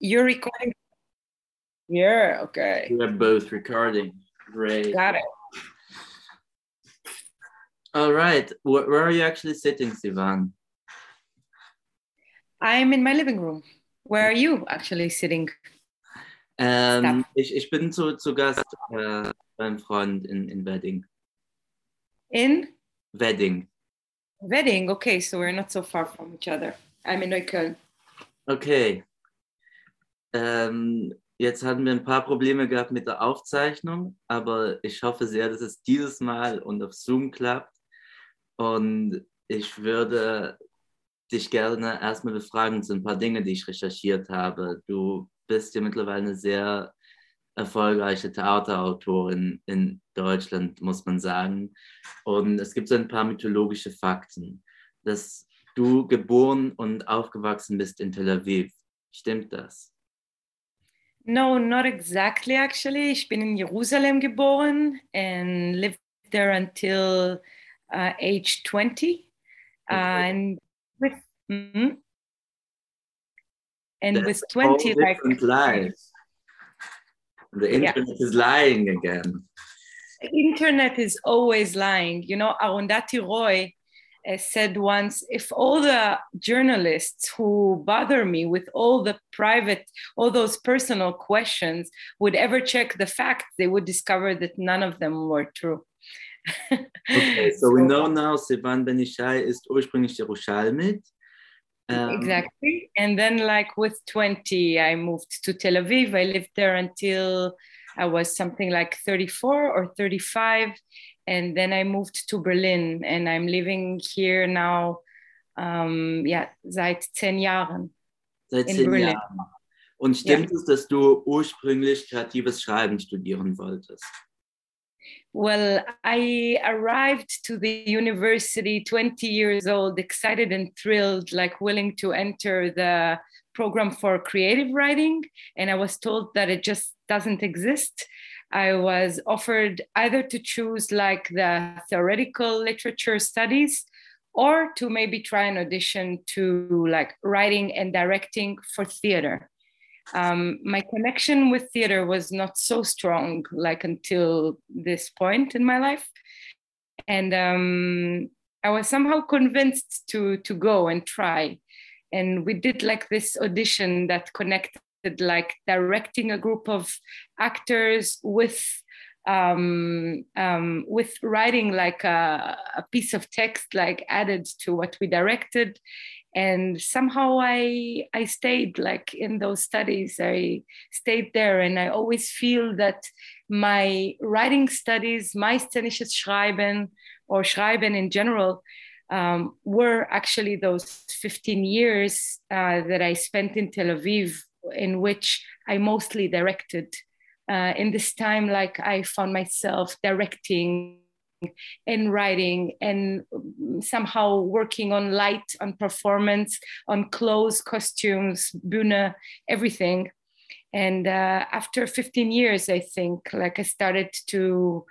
You're recording? Yeah, okay. We're both recording. Great. Got it. All right. Where, where are you actually sitting, Sivan? I'm in my living room. Where are you actually sitting? Ähm, ich, ich bin zu, zu Gast äh, beim Freund in, in Wedding. In Wedding. Wedding. Okay, so we're not so far from each other. I'm in Neukölln. Okay. Ähm, jetzt hatten wir ein paar Probleme gehabt mit der Aufzeichnung, aber ich hoffe sehr, dass es dieses Mal und auf Zoom klappt. Und ich würde dich gerne erstmal befragen zu ein paar Dinge, die ich recherchiert habe. Du bist ja mittlerweile eine sehr erfolgreiche Theaterautorin in Deutschland, muss man sagen. Und es gibt so ein paar mythologische Fakten, dass du geboren und aufgewachsen bist in Tel Aviv. Stimmt das? No, not exactly actually. Ich bin in Jerusalem geboren and lived there until uh, age 20. Uh, and with mm, and That's with 20 all like lives. The Yeah. internet is lying again. internet is always lying. You know, Arundhati Roy said once, if all the journalists who bother me with all the private, all those personal questions would ever check the facts, they would discover that none of them were true. Okay, so we know now Sivan Ben Yishai ist ursprünglich Jerusalmit. Um, exactly. And then, like with 20, I moved to Tel Aviv. I lived there until I was something like 34 or 35. And then I moved to Berlin and I'm living here now, um, yeah, seit 10 Jahren. Seit in zehn Berlin. Jahren. Und stimmt es, dass du ursprünglich kreatives Schreiben studieren wolltest? Well, I arrived to the university 20 years old, excited and thrilled, like willing to enter the program for creative writing. And I was told that it just doesn't exist. I was offered either to choose like the theoretical literature studies or to maybe try an audition to like writing and directing for theater. Um, my connection with theater was not so strong like until this point in my life. And um, i was somehow convinced to to go and try. And we did like this audition that connected like directing a group of actors with um, um, with writing like a, a piece of text like added to what we directed. And somehow i i stayed like in those studies. I stayed there and i always feel that my writing studies my szenisches schreiben or schreiben in general um, were actually those 15 years uh, that i spent in tel aviv in which i mostly directed uh, in this time like i found myself directing and writing and somehow working on light, on performance, on clothes, costumes, Bühne, everything. And uh, after 15 years, I think, like I started to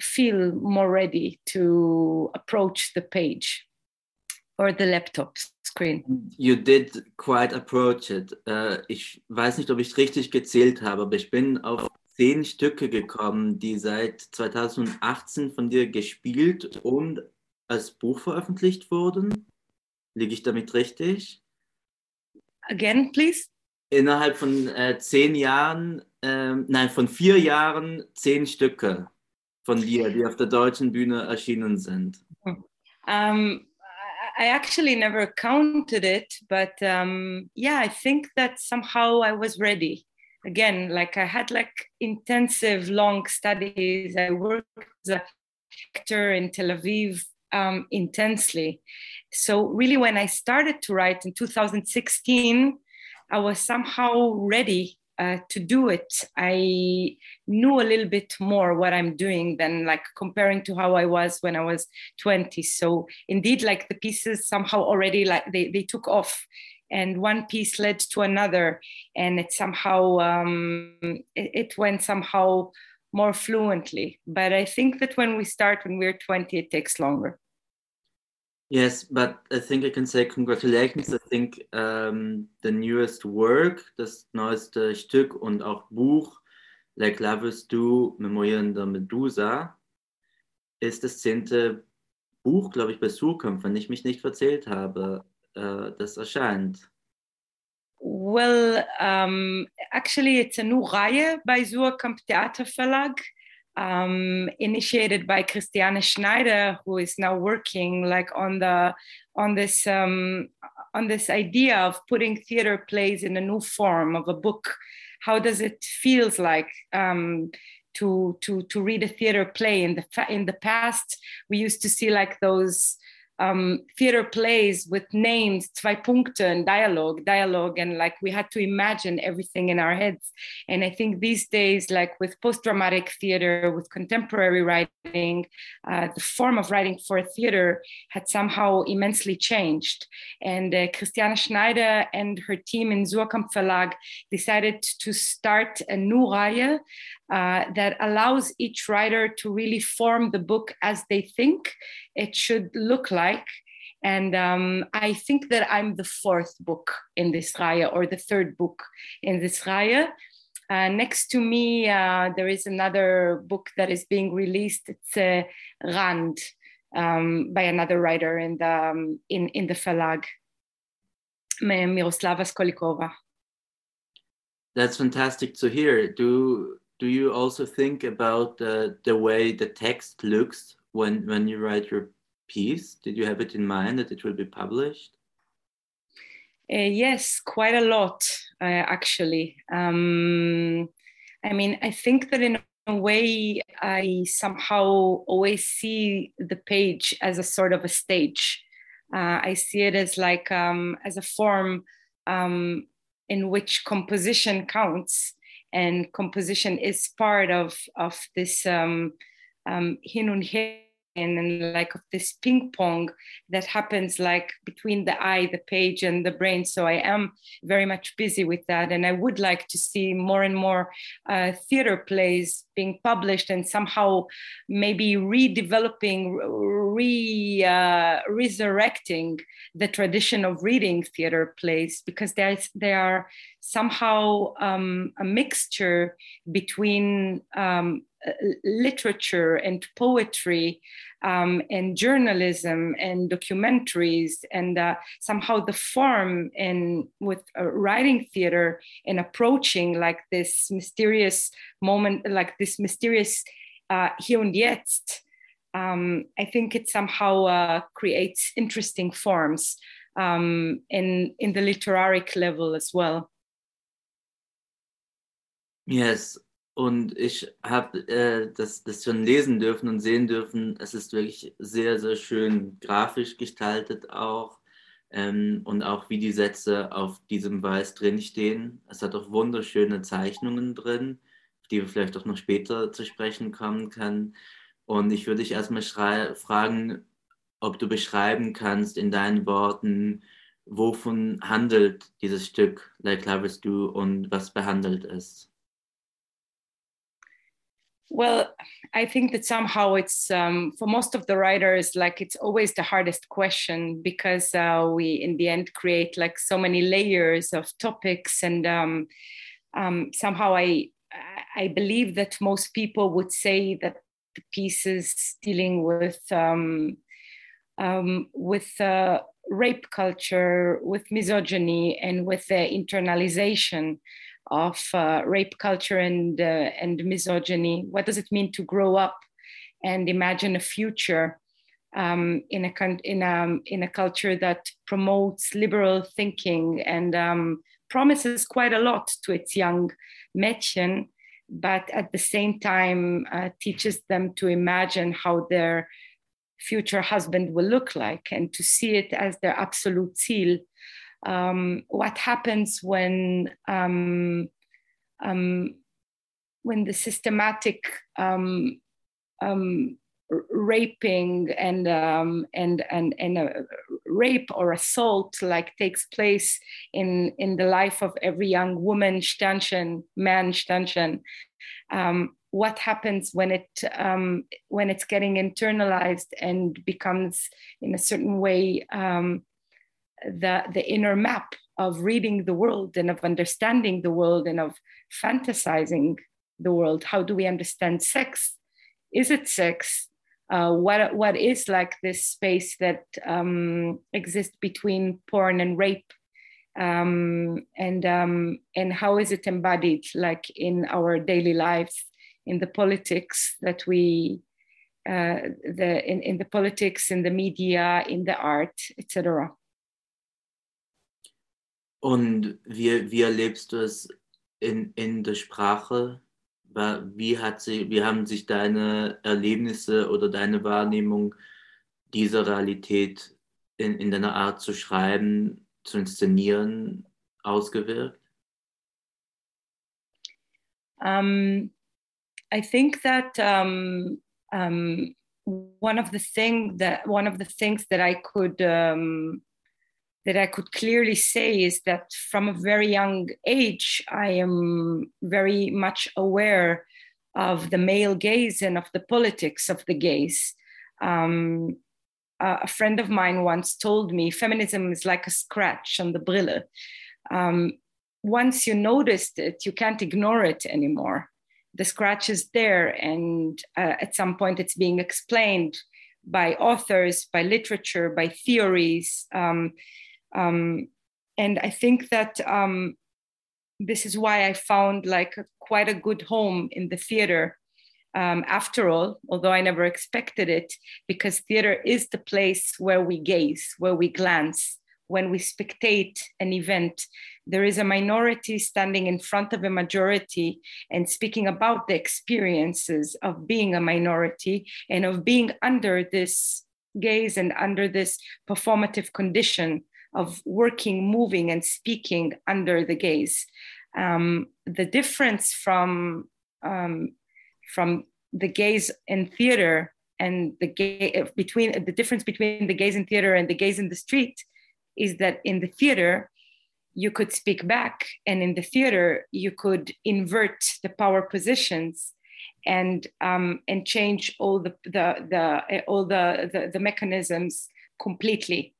feel more ready to approach the page or the laptop screen. You did quite approach it. Äh, ich weiß nicht, ob ich richtig gezählt habe, aber ich bin auf zehn Stücke gekommen, die seit 2018 von dir gespielt und als Buch veröffentlicht wurden. Liege ich damit richtig? Again, please. Innerhalb von äh, zehn Jahren, ähm, nein, von vier Jahren zehn Stücke von dir, die auf der deutschen Bühne erschienen sind. Um, I actually never counted it, but um, yeah, I think that somehow I was ready. Again, like I had like intensive, long studies. I worked as a actor in Tel Aviv um, intensely. So really, when I started to write in 2016, I was somehow ready uh, to do it. I knew a little bit more what I'm doing than like comparing to how I was when I was 20. So indeed, like the pieces somehow already like they, they took off and one piece led to another and it somehow um, it, it went somehow more fluently. But I think that when we start when we're 20, it takes longer. Yes, but I think I can say congratulations. I think um, the newest work, das neueste Stück und auch Buch, Like Lovest Du, Memorien der Medusa, ist das zehnte Buch, glaube ich, bei Surkamp, wenn ich mich nicht verzählt habe, äh, das erscheint. Well, um, actually, it's a new Reihe bei Surkamp Theaterverlag. Um, initiated by Christiane Schneider, who is now working like on the on this um, on this idea of putting theater plays in a new form of a book. How does it feels like um, to to to read a theater play? In the in the past, we used to see like those um, theater plays with names, zwei Punkte, and dialogue, dialogue, and like we had to imagine everything in our heads. And I think these days, like with post-dramatic theater, with contemporary writing, uh, the form of writing for theater had somehow immensely changed. And uh, Christiane Schneider and her team in Suhrkamp Verlag decided to start a new Reihe uh, that allows each writer to really form the book as they think it should look like. And um, I think that I'm the fourth book in this raya or the third book in this Reihe. Uh, next to me, uh, there is another book that is being released. It's uh, Rand um, by another writer in the, um, in, in the Verlag, Miroslava Svolikova. That's fantastic to hear. Do do you also think about the, the way the text looks when when you write your piece? Did you have it in mind that it will be published? Uh, yes quite a lot uh, actually. Um, i mean i think that in a way i somehow always see the page as a sort of a stage. Uh, i see it as like um, as a form um, in which composition counts and composition is part of of this um, um, hin und her and like of this ping pong that happens like between the eye the page and the brain. So i am very much busy with that. And i would like to see more and more uh, theater plays being published and somehow maybe redeveloping re uh, resurrecting the tradition of reading theater plays because they they are somehow um, a mixture between um, literature and poetry um, and journalism and documentaries and uh, somehow the form in with uh, writing theater and approaching like this mysterious moment like this mysterious uh, hier und jetzt um, I think it somehow uh, creates interesting forms um, in in the literary level as well. Yes, Und ich habe äh, das, das schon lesen dürfen und sehen dürfen. Es ist wirklich sehr, sehr schön grafisch gestaltet auch. Ähm, und auch wie die Sätze auf diesem Weiß drinstehen. Es hat auch wunderschöne Zeichnungen drin, die wir vielleicht auch noch später zu sprechen kommen können. Und ich würde dich erstmal fragen, ob du beschreiben kannst in deinen Worten, wovon handelt dieses Stück Like Lovers Do und was behandelt es? Well, I think that somehow it's um, for most of the writers, like it's always the hardest question because uh, we, in the end, create like so many layers of topics, and um, um, somehow I, I believe that most people would say that the pieces dealing with um, um, with uh, rape culture, with misogyny, and with the internalization of uh, rape culture and uh, and misogyny. What does it mean to grow up and imagine a future um, in a in a in a culture that promotes liberal thinking and um, promises quite a lot to its young Mädchen, but at the same time uh, teaches them to imagine how their future husband will look like and to see it as their absolute Ziel um, what happens when um, um, when the systematic um, um, raping and um, and and and uh, rape or assault like takes place in in the life of every young woman, Sternchen, man, Sternchen. what happens when it um, when it's getting internalized and becomes in a certain way um, the the inner map of reading the world and of understanding the world and of fantasizing the world. How do we understand sex? Is it sex? Uh, what what is like this space that um, exists between porn and rape? Um, and um, and how is it embodied like in our daily lives in the politics that we uh, the in, in the politics in the media in the art etc und wie, wie erlebst du es in, in der Sprache wie, hat sie, wie haben sich deine Erlebnisse oder deine Wahrnehmung dieser Realität in, in deiner Art zu schreiben, zu inszenieren, ausgewirkt? Um, I think that um, um, one of the thing that one of the things that I could um, that I could clearly say is that from a very young age, I am very much aware of the male gaze and of the politics of the gaze. Um, a friend of mine once told me feminism is like a scratch on the brille. Um, once you noticed it, you can't ignore it anymore. The scratch is there, and uh, at some point, it's being explained by authors, by literature, by theories. Um, um, and I think that um, this is why I found like quite a good home in the theater. Um, after all, although I never expected it, because theater is the place where we gaze, where we glance, when we spectate an event. There is a minority standing in front of a majority and speaking about the experiences of being a minority and of being under this gaze and under this performative condition of working, moving, and speaking under the gaze. Um, the difference from um, from the gaze in theater and the gaze between the difference between the gaze in theater and the gaze in the street is that in the theater you could speak back and in the theater you could invert the power positions and um, and change all the the, the all the, the, the mechanisms completely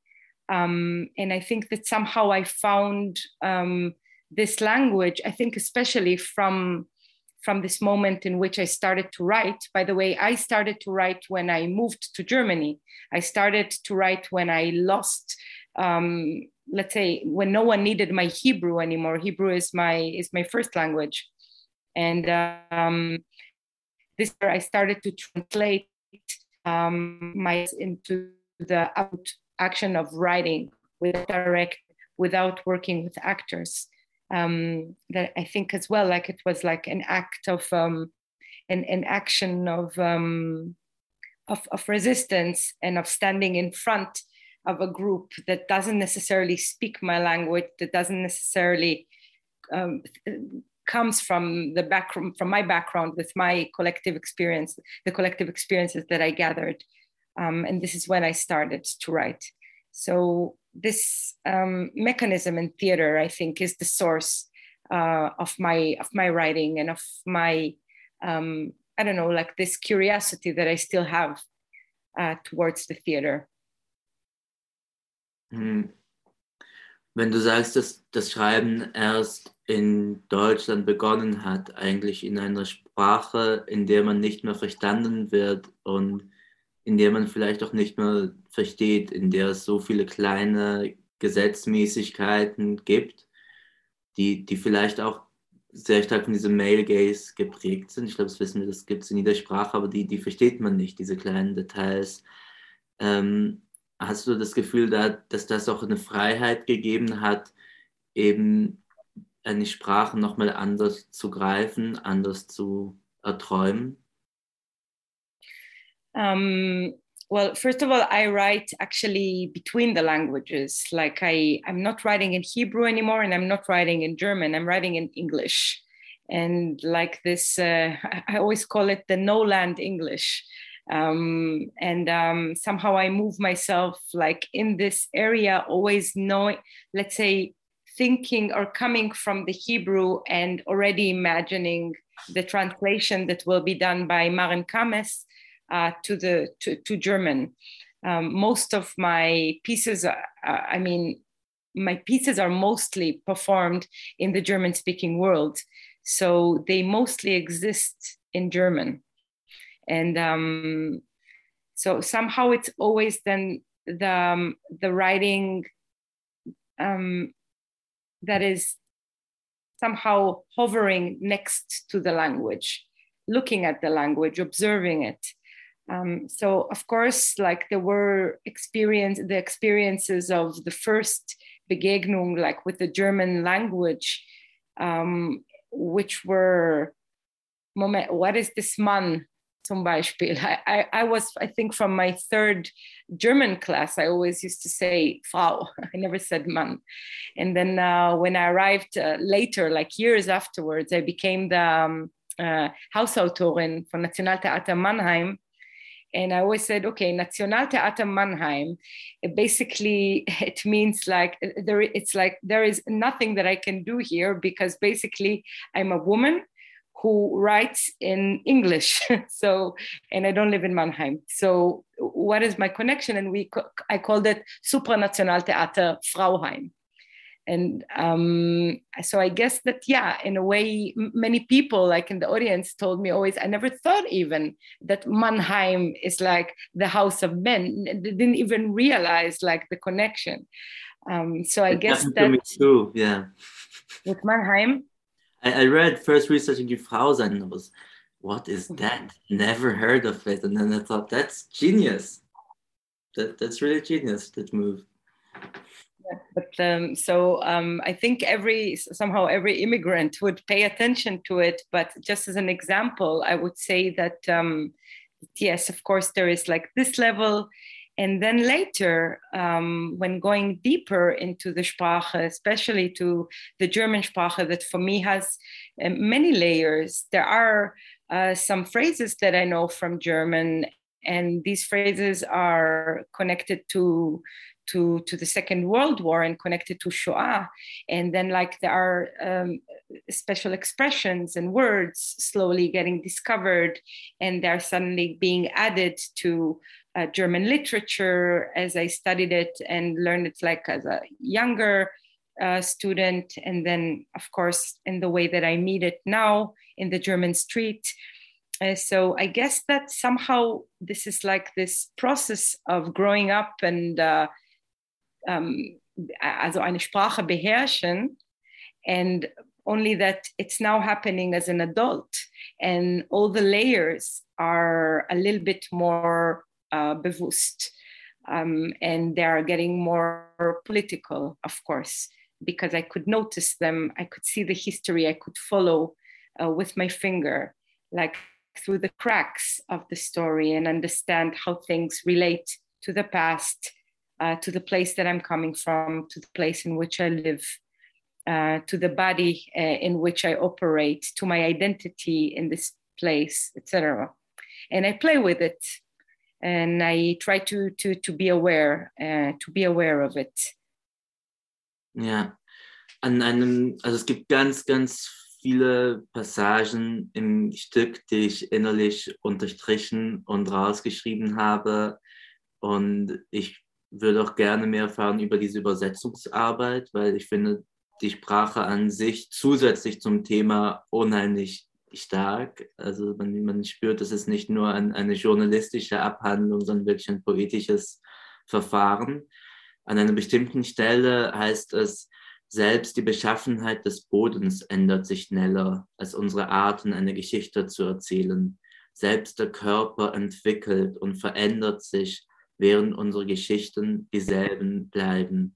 um, and I think that somehow I found um, this language. I think especially from from this moment in which I started to write. By the way, I started to write when I moved to Germany. I started to write when I lost, um, let's say, when no one needed my Hebrew anymore. Hebrew is my is my first language, and um, this year I started to translate um, my into the out action of writing with direct without working with actors. Um, that i think as well like it was like an act of um, an, an action of, um, of of resistance and of standing in front of a group that doesn't necessarily speak my language that doesn't necessarily um, comes from the background from my background with my collective experience the collective experiences that i gathered um, and this is when I started to write. So this um, mechanism in theater, I think, is the source uh, of my of my writing and of my um, I don't know, like this curiosity that I still have uh, towards the theater. Hm. Wenn du sagst, dass das Schreiben erst in Deutschland begonnen hat, eigentlich in einer Sprache, in der man nicht mehr verstanden wird und in der man vielleicht auch nicht mehr versteht, in der es so viele kleine Gesetzmäßigkeiten gibt, die, die vielleicht auch sehr stark von diesem Male Gaze geprägt sind. Ich glaube, das wissen wir, das gibt es in jeder Sprache, aber die, die versteht man nicht, diese kleinen Details. Ähm, hast du das Gefühl, da, dass das auch eine Freiheit gegeben hat, eben eine Sprache nochmal anders zu greifen, anders zu erträumen? Um, well, first of all, I write actually between the languages. Like I, I'm not writing in Hebrew anymore, and I'm not writing in German. I'm writing in English, and like this, uh, I always call it the no land English. Um, and um, somehow I move myself like in this area, always knowing, let's say, thinking or coming from the Hebrew and already imagining the translation that will be done by Maren Kames uh, to the to, to German. Um, most of my pieces, are, uh, I mean, my pieces are mostly performed in the German speaking world. So they mostly exist in German. And um, so somehow it's always then the, um, the writing um, that is somehow hovering next to the language, looking at the language, observing it. Um, so of course, like there were experience, the experiences of the first Begegnung, like with the German language, um, which were moment. What is this man? Zum Beispiel. I, I, I was, I think, from my third German class, I always used to say Frau. I never said Mann. And then uh, when I arrived uh, later, like years afterwards, I became the um, uh, Hausautorin von Nationaltheater Mannheim and I always said, okay, Nationaltheater Mannheim, basically it means like there, it's like there is nothing that I can do here because basically I'm a woman who writes in English. so, and I don't live in Mannheim. So, what is my connection? And we, I called it Supranationaltheater Frauheim and um, so i guess that yeah in a way many people like in the audience told me always i never thought even that mannheim is like the house of men. They didn't even realize like the connection. Um, so i it guess that me too yeah. With mannheim? I, I read first researching sein and I was what is mm-hmm. that? Never heard of it. And then i thought that's genius. That, that's really genius that move but um, so um, I think every somehow every immigrant would pay attention to it. But just as an example, I would say that um, yes, of course, there is like this level. And then later, um, when going deeper into the Sprache, especially to the German Sprache, that for me has uh, many layers, there are uh, some phrases that I know from German and these phrases are connected to to, to the Second World War and connected to Shoah. And then, like, there are um, special expressions and words slowly getting discovered, and they're suddenly being added to uh, German literature as I studied it and learned it, like, as a younger uh, student. And then, of course, in the way that I meet it now in the German street. Uh, so I guess that somehow this is like this process of growing up and uh, um, also eine Sprache beherrschen. And only that it's now happening as an adult. And all the layers are a little bit more uh, bewusst. Um, and they are getting more political of course because i could notice them. I could see the history. I could follow uh, with my finger like through the cracks of the story and understand how things relate to the past uh, to the place that I'm coming from, to the place in which I live, uh, to the body uh, in which I operate, to my identity in this place, etc. And I play with it, and I try to to to be aware, uh, to be aware of it. Ja, an einem, also es gibt ganz, ganz viele Passagen im Stück, die ich innerlich unterstrichen und rausgeschrieben habe. Und ich würde auch gerne mehr erfahren über diese Übersetzungsarbeit, weil ich finde die Sprache an sich zusätzlich zum Thema unheimlich stark. Also man, man spürt, es ist nicht nur ein, eine journalistische Abhandlung, sondern wirklich ein poetisches Verfahren. An einer bestimmten Stelle heißt es, selbst die Beschaffenheit des Bodens ändert sich schneller als unsere Arten, eine Geschichte zu erzählen. Selbst der Körper entwickelt und verändert sich während unsere Geschichten dieselben bleiben.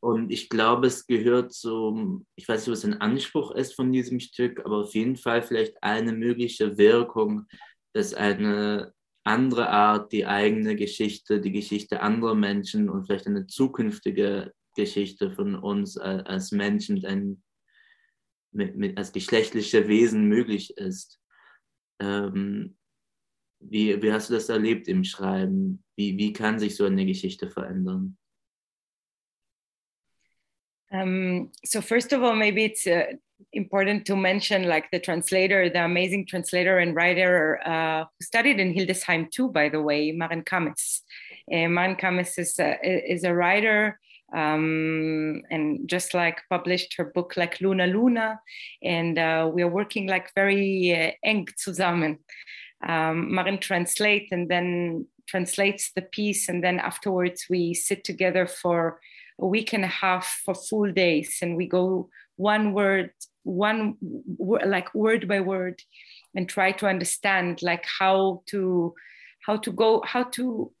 Und ich glaube, es gehört zum, ich weiß nicht, was ein Anspruch ist von diesem Stück, aber auf jeden Fall vielleicht eine mögliche Wirkung, dass eine andere Art, die eigene Geschichte, die Geschichte anderer Menschen und vielleicht eine zukünftige Geschichte von uns als Menschen einem, mit, mit, als geschlechtliche Wesen möglich ist. Ähm, wie, wie hast du das erlebt im Schreiben? Wie, wie kann sich so eine Geschichte verändern? Um, so first of all, maybe it's uh, important to mention like the translator, the amazing translator and writer uh, who studied in Hildesheim too, by the way, Maren Kames. Uh, Maren Kames is a, is a writer um, and just like published her book like Luna Luna, and uh, we are working like very uh, eng zusammen. Um, Maren translates and then translates the piece, and then afterwards we sit together for a week and a half for full days, and we go one word, one like word by word, and try to understand like how to how to go how to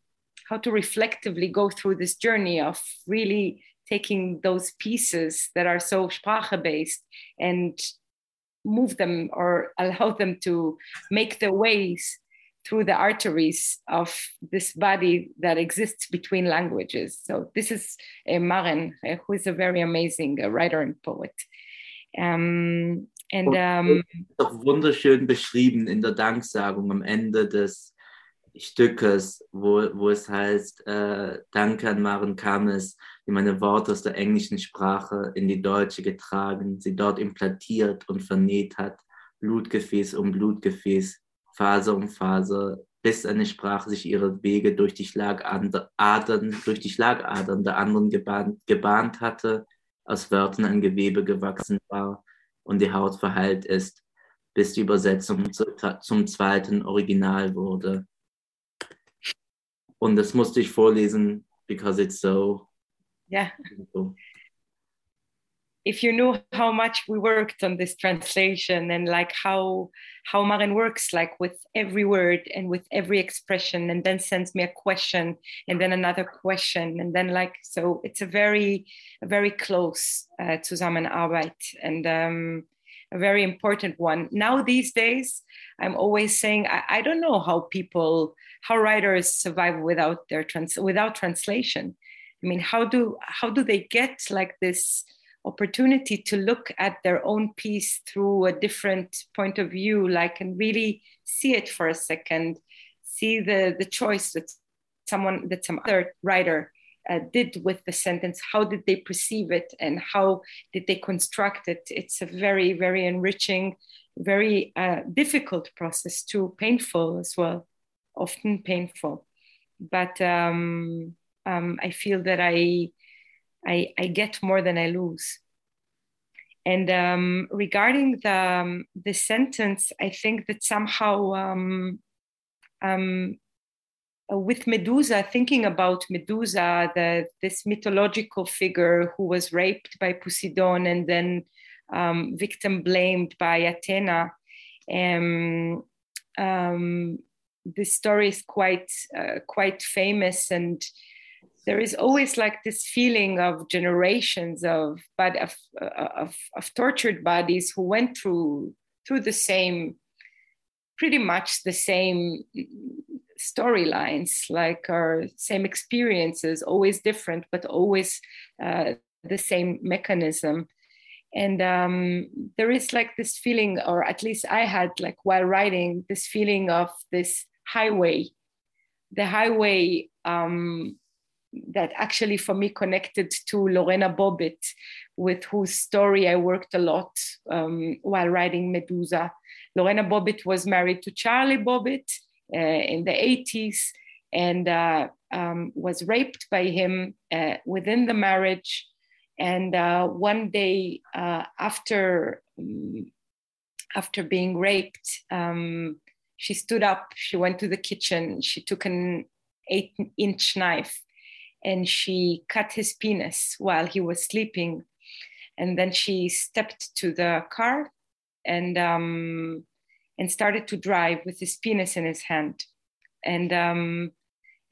how to reflectively go through this journey of really taking those pieces that are so sprache based and move them or allow them to make their ways through the arteries of this body that exists between languages. So this is uh, Maren, uh, who is a very amazing uh, writer and poet. Um, and um, doch wunderschön beschrieben in der Danksagung am Ende des Stückes, wo, wo es heißt, äh, Danke an Maren Kames, die meine Worte aus der englischen Sprache in die deutsche getragen, sie dort implantiert und vernäht hat, Blutgefäß um Blutgefäß, Faser um Faser, bis eine Sprache sich ihre Wege durch die Schlagadern, durch die Schlagadern der anderen gebahnt, gebahnt hatte, aus Wörtern ein Gewebe gewachsen war und die Haut verheilt ist, bis die Übersetzung zu, zum zweiten Original wurde. Und das musste ich vorlesen, because it's so. Yeah. If you knew how much we worked on this translation and like how how Maren works like with every word and with every expression and then sends me a question and then another question and then like so it's a very a very close uh, Zusammenarbeit and um, a very important one. Now these days, I'm always saying I, I don't know how people, how writers survive without their trans without translation. I mean, how do how do they get like this opportunity to look at their own piece through a different point of view, like and really see it for a second, see the the choice that someone that some other writer uh, did with the sentence? How did they perceive it and how did they construct it? It's a very very enriching very uh, difficult process too painful as well often painful. But um, um, i feel that I, I, I get more than i lose and um, regarding the um, the sentence i think that somehow um, um, uh, with Medusa, thinking about Medusa, the, this mythological figure who was raped by Poseidon and then um, victim blamed by Athena. Um, um, this story is quite uh, quite famous, and there is always like this feeling of generations of but of, of, of tortured bodies who went through through the same pretty much the same storylines, like our same experiences, always different, but always uh, the same mechanism. And um, there is like this feeling, or at least I had, like while writing, this feeling of this highway, the highway um, that actually for me connected to Lorena Bobbitt, with whose story I worked a lot um, while writing Medusa. Lorena Bobbitt was married to Charlie Bobbitt, uh, in the 80s and uh, um, was raped by him uh, within the marriage. And one day after, um, after being raped, um, she stood up, she went to the kitchen, she took an eight inch knife and she cut his penis while he was sleeping. And then she stepped to the car and um, and started to drive with his penis in his hand. And um,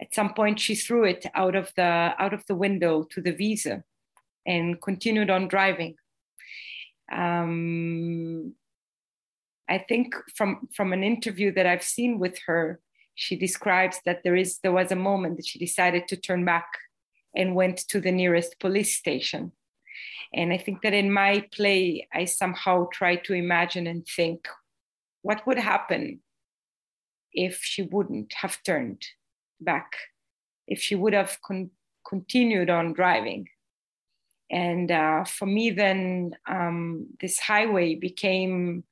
at some point, she threw it out of the out of the window to the visa, and continued on driving. Um, I think from from an interview that I've seen with her, she describes that there is there was a moment that she decided to turn back and went to the nearest police station. And I think that in my play, I somehow try to imagine and think what would happen if she wouldn't have turned back, if she would have con- continued on driving. and uh, for me then um, this highway became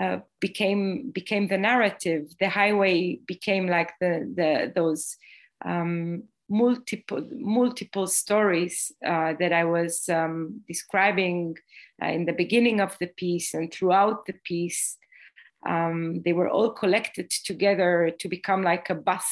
uh, became became the narrative the highway became like the the those um, multiple multiple stories uh, that I was um, describing uh, in the beginning of the piece and throughout the piece. Um, they were all collected together to become like a bus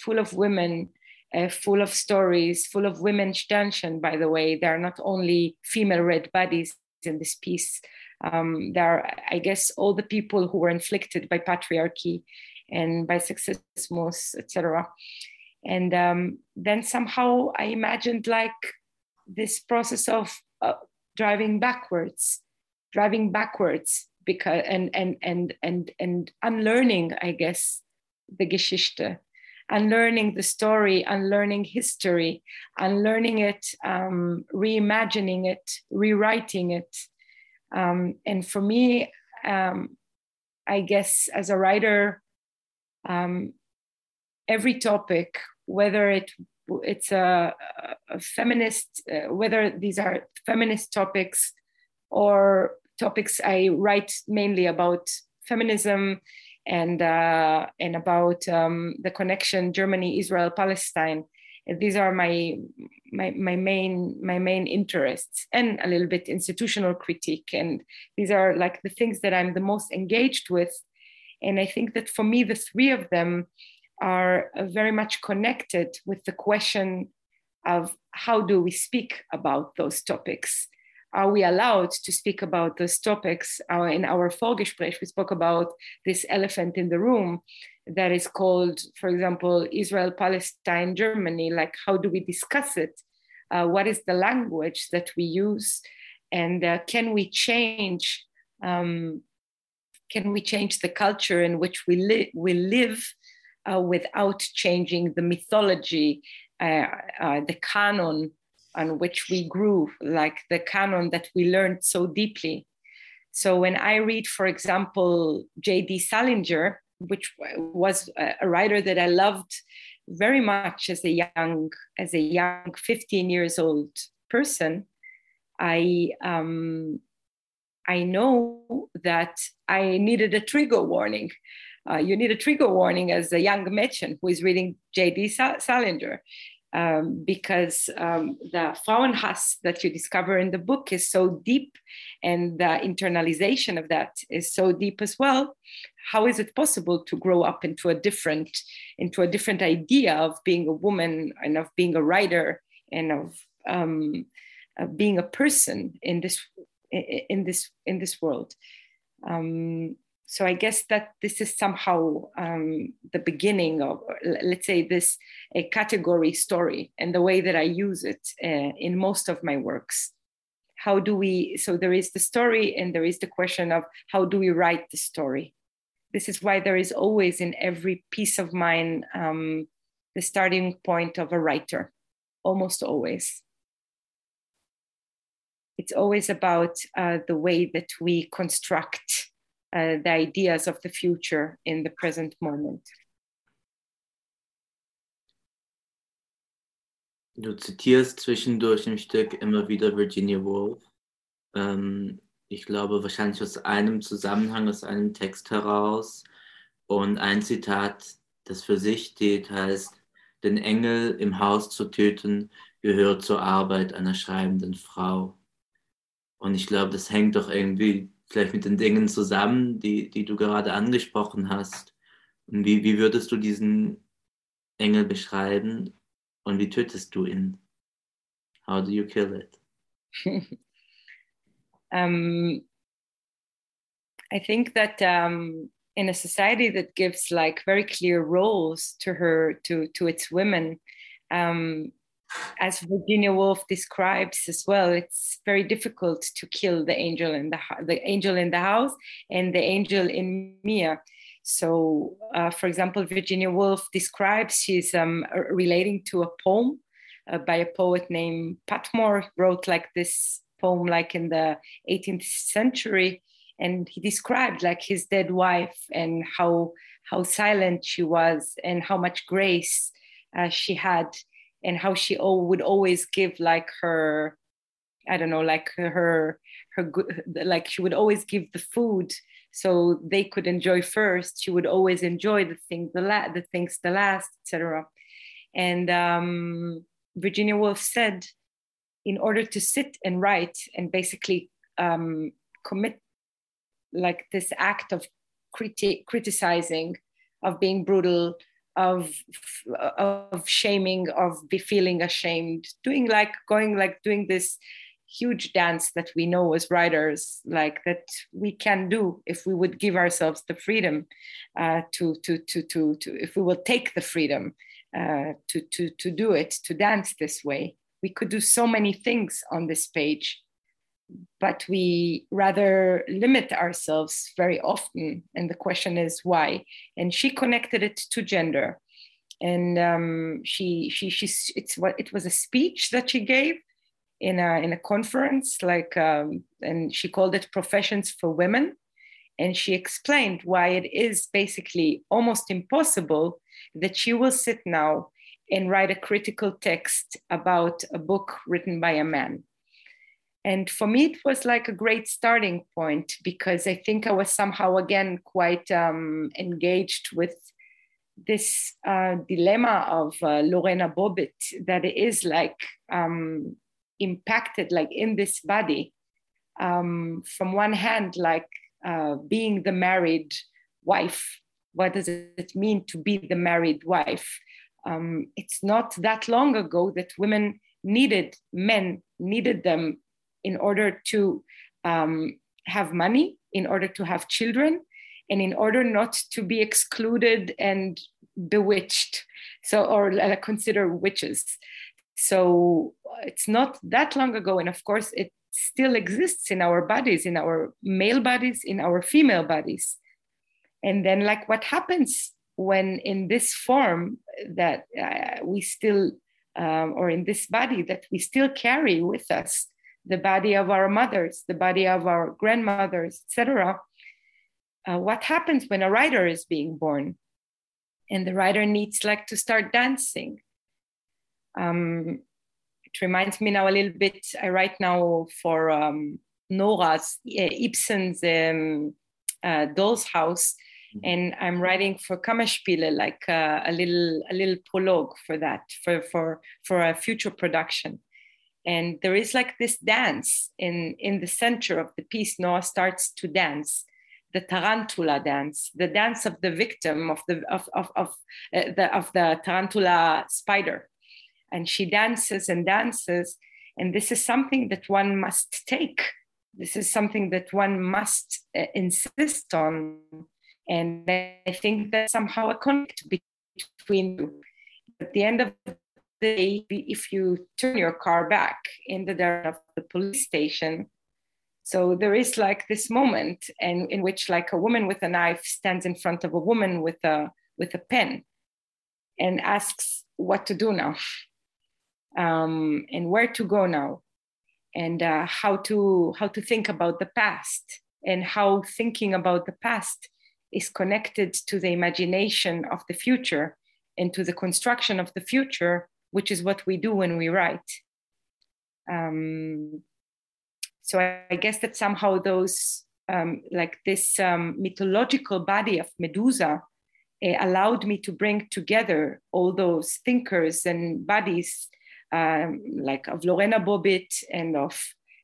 full of women, uh, full of stories, full of women's tension, by the way. There are not only female red bodies in this piece. Um, there are, I guess, all the people who were inflicted by patriarchy and by sexismus, etc and um, then somehow i imagined like this process of uh, driving backwards driving backwards because and and and and and unlearning i guess the geschichte unlearning the story unlearning history unlearning it um, reimagining it rewriting it um, and for me um, i guess as a writer um, every topic whether it it's a, a feminist, uh, whether these are feminist topics or topics I write mainly about feminism and uh, and about um, the connection Germany, Israel, Palestine. These are my, my my main my main interests, and a little bit institutional critique. And these are like the things that I'm the most engaged with. And I think that for me, the three of them are very much connected with the question of how do we speak about those topics? Are we allowed to speak about those topics? Uh, in our Vorgespräch, we spoke about this elephant in the room that is called, for example, Israel, Palestine, Germany. Like, how do we discuss it? Uh, what is the language that we use? And uh, can we change? Um, can we change the culture in which we, li- we live uh, without changing the mythology, uh, uh, the canon on which we grew, like the canon that we learned so deeply. So when I read, for example, J.D. Salinger, which was a writer that I loved very much as a young, as a young 15 years old person, I um, I know that I needed a trigger warning uh, you need a trigger warning as a young Mädchen who is reading J.D. Salinger. Um, because um, the Frauenhass that you discover in the book is so deep and the internalization of that is so deep as well. How is it possible to grow up into a different, into a different idea of being a woman and of being a writer and of, um, of being a person in this, in this, in this world? Um, so I guess that this is somehow um, the beginning of, let's say, this a category story and the way that I use it uh, in most of my works. How do we? So there is the story, and there is the question of how do we write the story. This is why there is always in every piece of mine um, the starting point of a writer, almost always. It's always about uh, the way that we construct uh, the ideas of the future in the present moment. Du zitierst zwischendurch im Stück immer wieder Virginia Woolf. Ähm, ich glaube wahrscheinlich aus einem Zusammenhang, aus einem Text heraus. Und ein Zitat, das für sich steht, heißt, den Engel im Haus zu töten, gehört zur Arbeit einer schreibenden Frau. Und ich glaube, das hängt doch irgendwie vielleicht mit den Dingen zusammen, die, die du gerade angesprochen hast. Und wie, wie würdest du diesen Engel beschreiben und wie tötest du ihn? How do you kill it? um, I think that um, in a society that gives like very clear roles to her to to its women, um, as Virginia Woolf describes as well, it's very difficult to kill the angel in the the angel in the house and the angel in Mia. So, uh, for example, Virginia Woolf describes she's um, relating to a poem uh, by a poet named Patmore. Wrote like this poem, like in the 18th century, and he described like his dead wife and how how silent she was and how much grace uh, she had and how she would always give like her I don't know, like her her like she would always give the food so they could enjoy first. She would always enjoy the thing the la- the things the last, etc. And um, Virginia Woolf said, in order to sit and write and basically um, commit like this act of criti- criticizing, of being brutal, of of shaming, of be feeling ashamed, doing like going like doing this huge dance that we know as writers, like that we can do if we would give ourselves the freedom uh, to, to, to, to, to, if we will take the freedom uh, to, to, to do it, to dance this way. We could do so many things on this page, but we rather limit ourselves very often. And the question is why? And she connected it to gender. And um, she, she, she, it's what it was a speech that she gave in a in a conference like um, and she called it professions for women and she explained why it is basically almost impossible that she will sit now and write a critical text about a book written by a man and for me it was like a great starting point because i think i was somehow again quite um, engaged with this uh, dilemma of uh, lorena bobbitt that it is like um, impacted like in this body um, from one hand like uh, being the married wife. What does it mean to be the married wife? Um, it's not that long ago that women needed men needed them in order to um, have money in order to have children and in order not to be excluded and bewitched so or uh, consider witches so it's not that long ago. And of course, it still exists in our bodies, in our male bodies, in our female bodies. And then, like, what happens when in this form that uh, we still, um, or in this body that we still carry with us, the body of our mothers, the body of our grandmothers, etc. Uh, what happens when a writer is being born? And the writer needs like to start dancing um, it reminds me now a little bit. I write now for um, Nora's uh, Ibsen's um, uh, Doll's House, mm-hmm. and I'm writing for Kammerspiele like uh, a little a little prologue for that for for for a future production. And there is like this dance in in the center of the piece. Nora starts to dance, the tarantella dance, the dance of the victim of the of of of, uh, the, of the tarantula spider and she dances and dances. And this is something that one must take. This is something that one must uh, insist on. And I think that somehow a connect between. At the end of the day, if you turn your car back in the direction of the police station, so there is like this moment and in which like a woman with a knife stands in front of a woman with a with a pen and asks what to do now um, and where to go now and uh, how to how to think about the past and how thinking about the past is connected to the imagination of the future and to the construction of the future which is what we do when we write. Um, so I, I, guess that somehow those um, like this um, mythological body of medusa uh, allowed me to bring together all those thinkers and bodies um, like of Lorena Bobbitt and of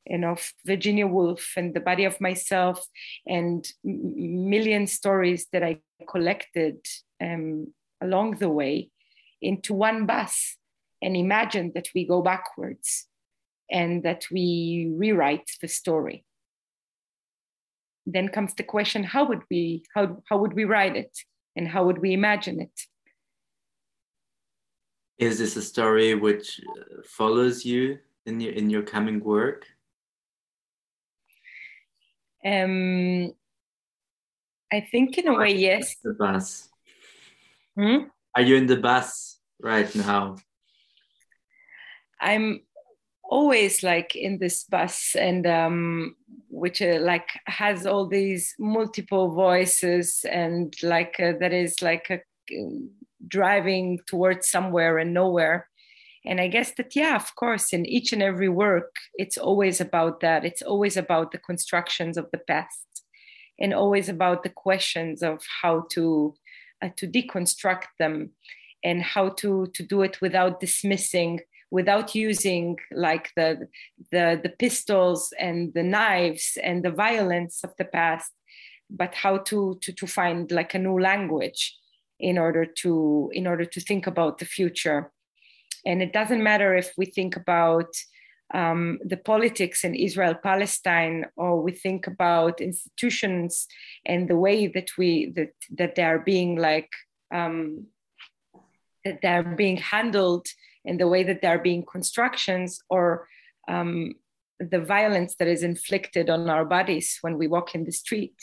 and of Virginia Woolf and the body of myself and million stories that I collected um, along the way into one bus and imagine that we go backwards and that we rewrite the story. Then comes the question, how would we, how, how would we write it? And how would we imagine it? Is this a story which uh, follows you in your in your coming work? Um, I think in a way, yes. The bus. Hmm? Are you in the bus right now? I'm always like in this bus and um, which uh, like has all these multiple voices and like uh, that is like a driving towards somewhere and nowhere. And i guess that yeah of course in each and every work it's always about that. It's always about the constructions of the past and always about the questions of how to uh, to deconstruct them and how to to do it without dismissing without using like the the the pistols and the knives and the violence of the past but how to to to find like a new language in order to in order to think about the future. And it doesn't matter if we think about um, the politics in Israel Palestine, or we think about institutions and the way that we that that they are being like um, that they are being handled, and the way that they are being constructions, or um, the violence that is inflicted on our bodies when we walk in the street,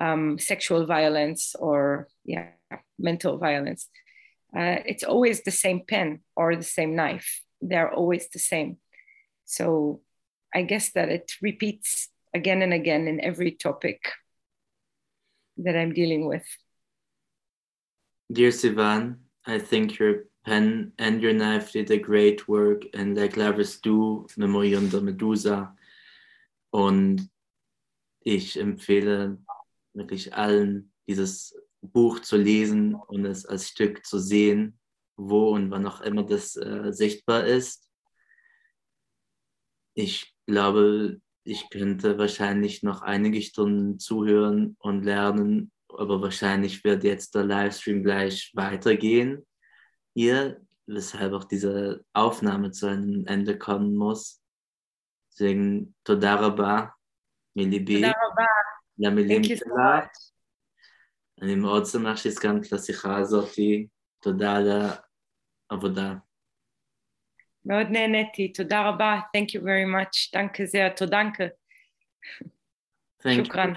um, sexual violence or yeah, mental violence uh, it's always the same pen or the same knife. They're always the same. So I guess that it repeats again and again in every topic that I'm dealing with. Dear Sivan, I think your pen and your knife did a great work and like Lavis du, Memorium der Medusa. Und ich empfehle wirklich allen, dieses Buch zu lesen und es als Stück zu sehen, wo und wann auch immer das äh, sichtbar ist. Ich glaube, ich könnte wahrscheinlich noch einige Stunden zuhören und lernen, aber wahrscheinlich wird jetzt der Livestream gleich weitergehen hier, weshalb auch diese Aufnahme zu einem Ende kommen muss. Deswegen, Todaraba, Milibi, Lamilim אני מאוד שמח שהסכמת לשיחה הזאת, תודה על העבודה. מאוד נהניתי, תודה רבה, Thank you very much, דנקה זה, תודנקה. שוכרן.